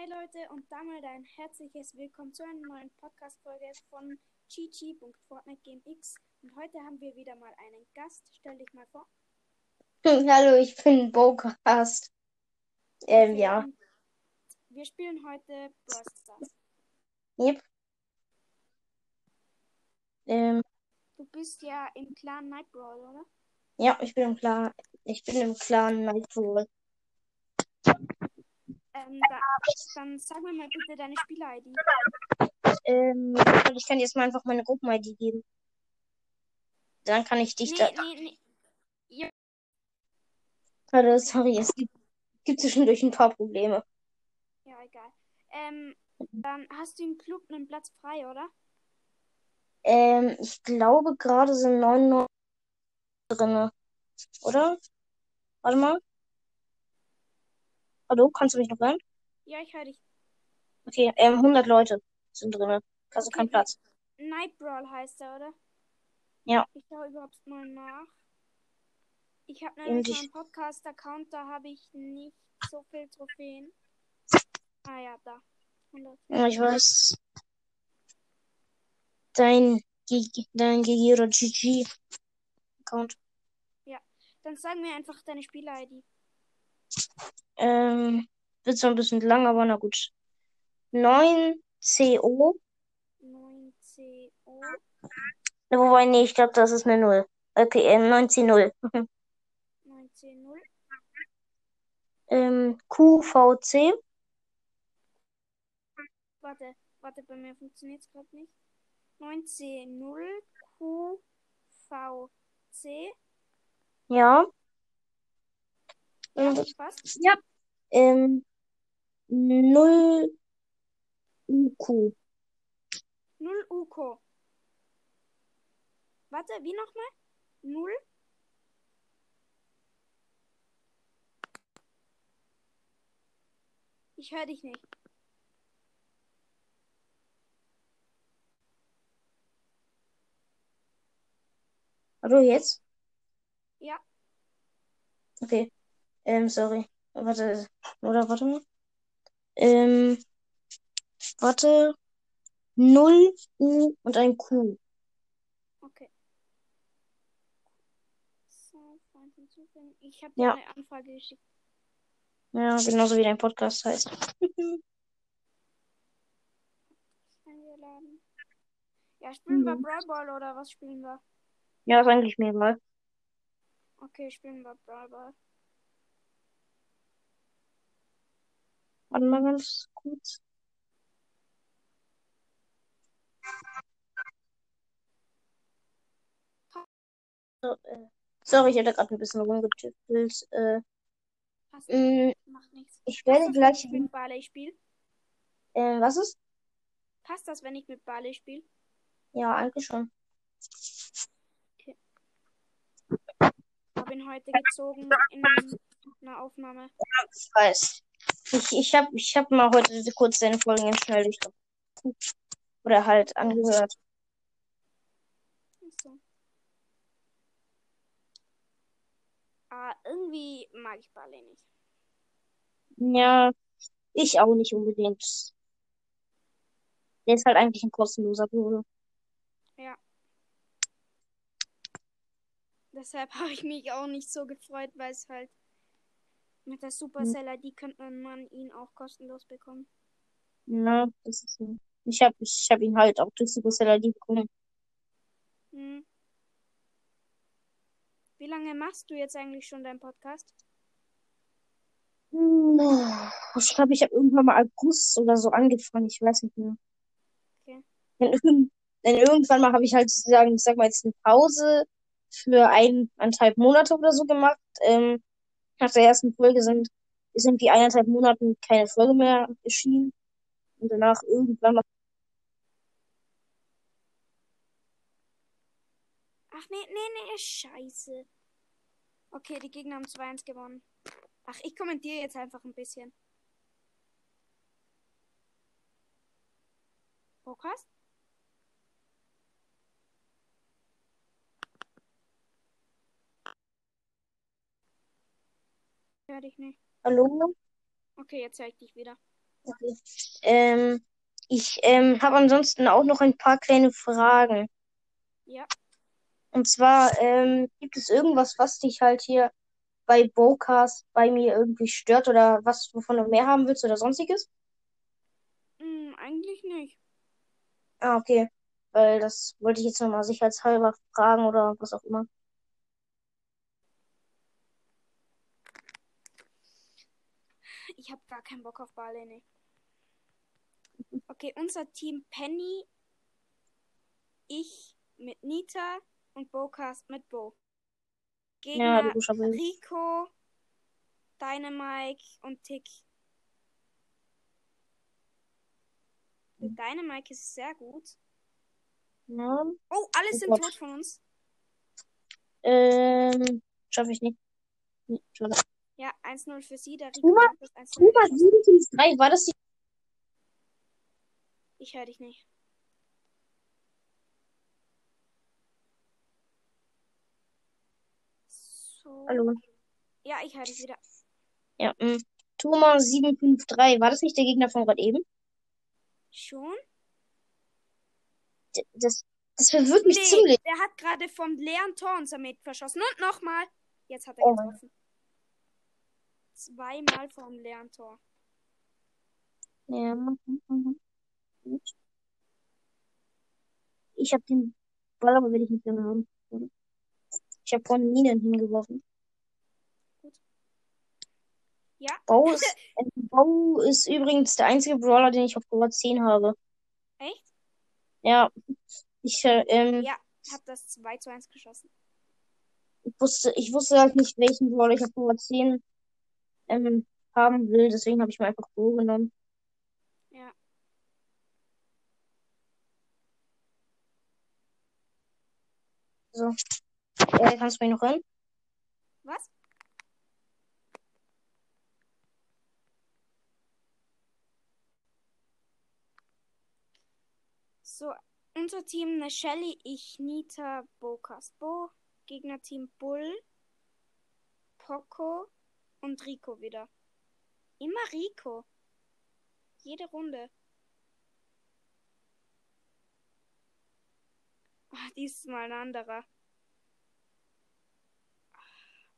Hey Leute und damit ein herzliches Willkommen zu einer neuen Podcast-Folge von gg.fortnitegamx. Und heute haben wir wieder mal einen Gast. Stell dich mal vor. Hallo, ich bin Bocast. Ähm, Okay, ja. Wir spielen heute Brawl Stars. Yep. Ähm, Du bist ja im Clan Night Brawl, oder? ja, ich bin im Clan, ich bin im Clan Nightfall. Ähm, da, dann sag mir mal bitte deine Spieler-ID. Ähm, ich kann dir jetzt mal einfach meine Gruppen-ID geben. Dann kann ich dich Nee, da. nee, nee. Ja, Hallo, sorry, es gibt, gibt zwischendurch ein paar Probleme. ja, egal. Ähm, dann hast du im Club einen Platz frei, oder? Ähm, ich glaube, gerade sind 99 drinne. Oder? Warte mal. Hallo, kannst du mich noch hören? Ja, ich höre dich. Okay, ähm, 100 Leute sind drinne. Also Okay, kein Platz. Night Brawl heißt er, oder? Ja. Ich schaue überhaupt mal nach. Ich habe nämlich ich- meinen Podcast-Account, da habe ich nicht so viel Trophäen. Ah ja, da. 100. Ja, ich weiß. Dein, dein GG oder GG-Account. Dann sag mir einfach deine Spieler-ID. Ähm, wird zwar ein bisschen lang, aber na gut. 9CO. 9CO. Ne, Wobei, nee, ich glaube, das ist eine 0. Okay, ähm, 9C0. 9C0. ähm, QVC. Warte, warte, bei mir funktioniert es gerade nicht. 9C0 QVC. Ja. Ja, Und, passt. ja. Ähm, 0 UQ. 0 UKO. Warte, wie nochmal? 0? Ich höre dich nicht. Hallo, jetzt? Ja, Okay. Ähm, sorry. Warte. Oder warte mal. Ähm, warte. 0 U und ein Q. okay. So, Freund hinzufügen. Ich habe Ja. eine Anfrage geschickt. Ja, genauso wie dein Podcast heißt. Eingeladen. Ja, spielen wir Mhm. Brawl Ball oder was spielen wir? Ja, ist eigentlich mir egal. Okay, spielen wir Brawl Ball. Warte mal ganz kurz. So, äh, sorry, ich hatte gerade ein bisschen rumgetüftelt. Äh, Passt, mh, macht nichts. ich Passt werde das, gleich. wenn ich mit Barley spiele? Äh, was ist? Passt das, wenn ich mit Barley spiele? Ja, eigentlich schon. Habe ihn heute gezogen in einer Aufnahme. Ich weiß. Ich, ich habe ich hab mal heute kurz deine Folgen in Schnelldurchlauf. Oder halt angehört. Achso. Ah, irgendwie mag ich Barley nicht. Ja, ich auch nicht unbedingt. Der ist halt eigentlich ein kostenloser Bruder. Deshalb habe ich mich auch nicht so gefreut, weil es halt mit der Hm. Supercell-ID könnte man ihn auch kostenlos bekommen. Ja, das ist so. Ich habe ich hab ihn halt auch durch Supercell ID bekommen. Hm. Wie lange machst du jetzt eigentlich schon deinen Podcast? Hm, Ich glaube, ich habe irgendwann mal August oder so angefangen. Ich weiß nicht mehr. Okay. Denn, denn irgendwann mal habe ich halt sozusagen, ich sag mal jetzt eine Pause für eineinhalb Monate oder so gemacht. Ähm, nach der ersten Folge sind, ist irgendwie eineinhalb Monaten keine Folge mehr erschienen. Und danach irgendwann mal. Ach nee, nee, nee, scheiße. Okay, die Gegner haben 2-1 gewonnen. Ach, ich kommentiere jetzt einfach ein bisschen. Podcast? Hör dich nicht. Hallo? Okay, jetzt höre ich dich wieder. Okay. Ähm, ich ähm, habe ansonsten auch noch ein paar kleine Fragen. Ja. Und zwar, ähm, gibt es irgendwas, was dich halt hier bei Bocast bei mir irgendwie stört oder was, wovon du mehr haben willst oder sonstiges? Hm, eigentlich nicht. Ah, okay. Weil das wollte ich jetzt nochmal sicherheitshalber fragen oder was auch immer. Ich habe gar keinen Bock auf Barley, nee. Okay, unser Team Penny, ich mit Nita und Bocast mit Bo. Ja, Gegner logischerweise. Rico, Dynamike und Tick. Der Dynamike ist sehr gut. Ja. Oh, alle sind tot von uns. Ähm, schaffe ich nicht. Nee, schade. Ja, 1-0 für sie. Der Rico Tuma, hat das 1-0 Tuma geschossen. 753, war das die? Ich höre dich nicht. So. Hallo. Ja, ich höre dich wieder. Ja, mh. Tuma 753, war das nicht der Gegner von gerade eben? Schon? D- Das, das verwirrt mich Nee, ziemlich. der hat gerade vom leeren Tor unser Mate verschossen. Und nochmal. Jetzt hat er Oh getroffen. Zweimal vom leeren Tor. Ja. mhm, mhm. Gut. Ich habe den Ball, aber will ich nicht mehr haben. Ich habe vorhin Minen hingeworfen. Ja, Bau ist, Bau ist übrigens der einzige Brawler, den ich auf Power 10 habe. echt? Ja, ich, äh, ähm, Ja, hab das 2 zu 1 geschossen. ich wusste, ich wusste halt nicht, welchen Brawler ich auf Power 10 ähm, haben will, deswegen habe ich mir einfach Bo genommen. Ja. So. Äh, kannst du mich noch hören? Was? So, unser Team eine Shelly, ich, Nita, Bo, Gegnerteam Bull, Poco und Rico wieder. Immer Rico. Jede Runde. Ah, dieses Mal ein anderer.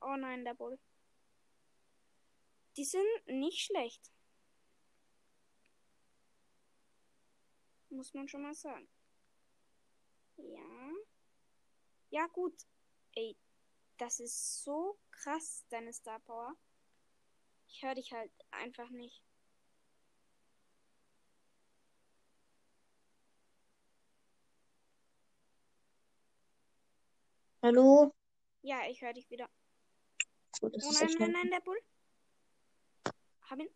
Oh nein, der Bull. Die sind nicht schlecht. Muss man schon mal sagen. Ja. Ja, gut. Ey, das ist so krass, deine Star Power. Ich höre dich halt einfach nicht. Hallo? Ja, ich höre dich wieder. Gut, das Oh ist nein, echt nein, nein, der Bull. Hab ihn.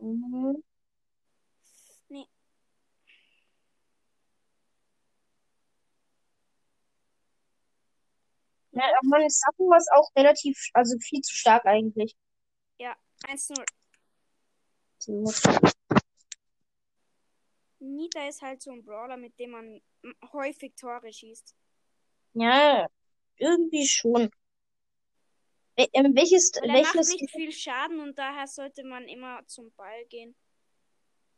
Mhm. Nee. Ja, aber meine Sachen war auch relativ, also viel zu stark eigentlich. Ja, 1-0. So. Nita ist halt so ein Brawler, mit dem man häufig Tore schießt. Ja, irgendwie schon. Wel- ähm, welches, Und er macht welches, nicht viel Schaden und daher sollte man immer zum Ball gehen.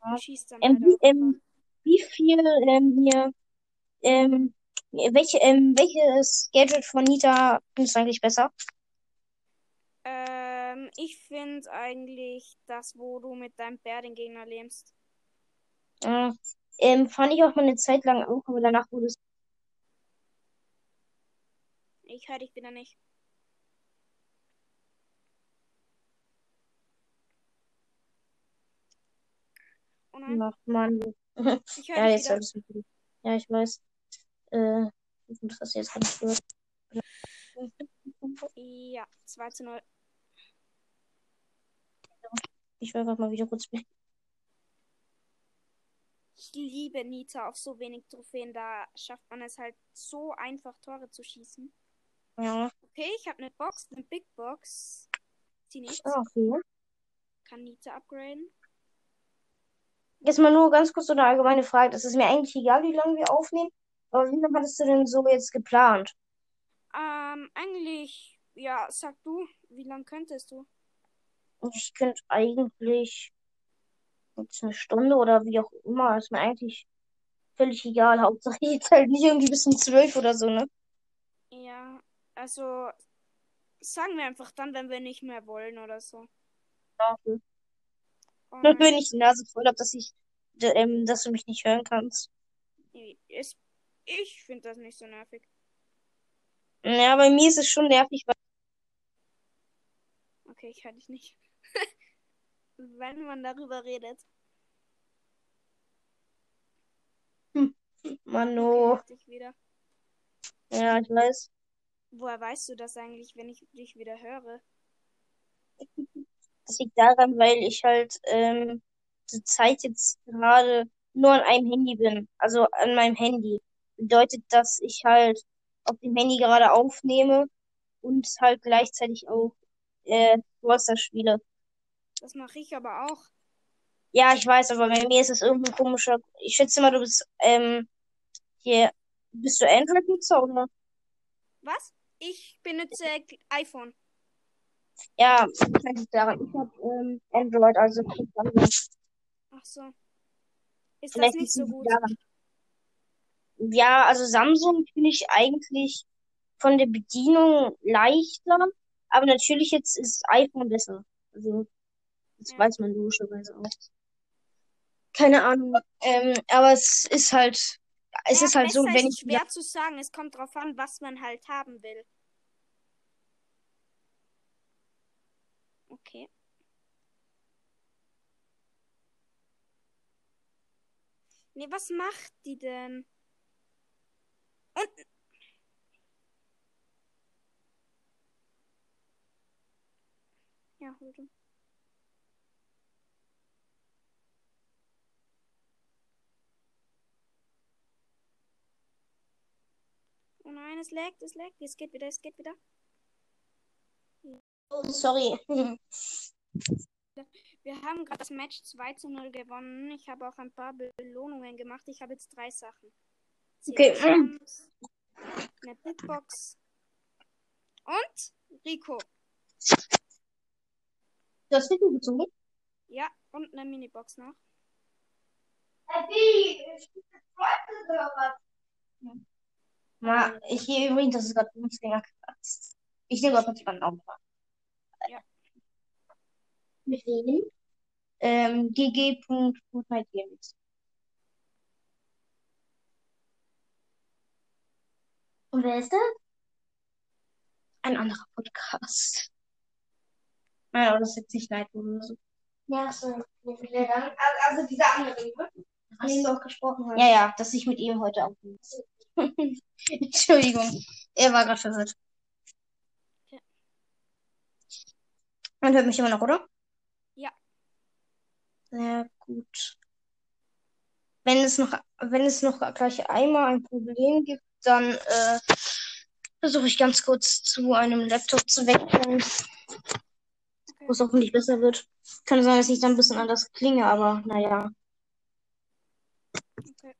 Ja. Schießt dann ähm, halt wie, ähm, wie viel, ähm, hier, ähm, welche, ähm, welches Gadget von Nita findest du eigentlich besser? Ähm, ich finde eigentlich das, wo du mit deinem Bär den Gegner lähmst. Äh, ähm, fand ich auch mal eine Zeit lang auch, aber danach wurde es, Ich höre dich wieder nicht. Oh nein, ach man, ich höre ja, dich jetzt wieder. alles gut. Ja, ich weiß. Äh, das hast du jetzt ganz gehört. Ja, 2 zu 0. Ich will einfach mal wieder kurz. Ich liebe Nita auf so wenig Trophäen. Da schafft man es halt so einfach, Tore zu schießen. Ja, Okay, ich habe eine Box, eine Big Box. Sie nicht. ah, okay. Kann Nita upgraden. Jetzt mal nur ganz kurz so eine allgemeine Frage. Das ist mir eigentlich egal, wie lange wir aufnehmen. Aber wie lange hattest du denn so jetzt geplant? Ähm, eigentlich, ja, sag du, wie lange könntest du? Ich könnte eigentlich jetzt eine Stunde oder wie auch immer. Ist mir eigentlich völlig egal. Hauptsache jetzt halt nicht irgendwie bis um zwölf oder so, ne? Ja, also sagen wir einfach dann, wenn wir nicht mehr wollen oder so. Ja, okay. Oh Nur wenn ich die Nase voll habe, dass ich, ähm, dass du mich nicht hören kannst. ist, ich finde das nicht so nervig. Ja, bei mir ist es schon nervig, weil Okay, ich höre dich nicht. wenn man darüber redet. Mano. Okay, hab dich wieder. Ja, ich weiß. Woher weißt du das eigentlich, wenn ich dich wieder höre? Das liegt daran, weil ich halt ähm, zur Zeit jetzt gerade nur an einem Handy bin. Also an meinem Handy. Bedeutet, dass ich halt auf dem Handy gerade aufnehme und halt gleichzeitig auch äh, Wasser spiele. Das mache ich aber auch. Ja, ich weiß, aber bei mir ist es irgendein komischer. Ich schätze mal, du bist ähm, hier. Bist du Android-Nutzer oder? Was? Ich benutze iPhone. Ja, wahrscheinlich daran. Ich habe ähm, Android, also Ach so. Ist das vielleicht nicht so gut? daran. Ja, also Samsung finde ich eigentlich von der Bedienung leichter, aber natürlich jetzt ist iPhone besser. Also, das Ja. weiß man logischerweise auch. Keine Ahnung. Ähm, aber es ist halt, es Ja, ist halt so, wenn ich schwer zu sagen. Es kommt drauf an, was man halt haben will. Okay. Nee, was macht die denn? Und. Ja, hol du. Oh nein, es laggt, es laggt. Es geht wieder, es geht wieder. Oh, sorry. Wir haben gerade das Match 2 zu 0 gewonnen. Ich habe auch ein paar Belohnungen gemacht. Ich habe jetzt drei Sachen. Okay. Eine Bitbox und Rico. Du hast Video gezogen? Ja, und eine Minibox noch. Na, ich hier übrigens, das ist gerade Bundesliga krass. Ich nehme gerade jemanden auf. Ja. Mit wem? Ähm, gg.fortnite.games. Und wer ist das? Ein anderer Podcast. Nein, aber das ist jetzt nicht Night oder so. Ja, so. Also dieser andere, ne? Von dem du auch gesprochen hast. Ja, ja, dass ich mit ihm heute aufnehme. Entschuldigung, er war gerade verwirrt. Ja. Man hört mich immer noch, oder? Ja. Sehr gut. Wenn es noch, wenn es noch gleich einmal ein Problem gibt, dann äh, versuche ich ganz kurz zu einem Laptop zu wechseln, wo es hoffentlich besser wird. Kann sein, dass ich dann ein bisschen anders klinge, aber naja. Okay.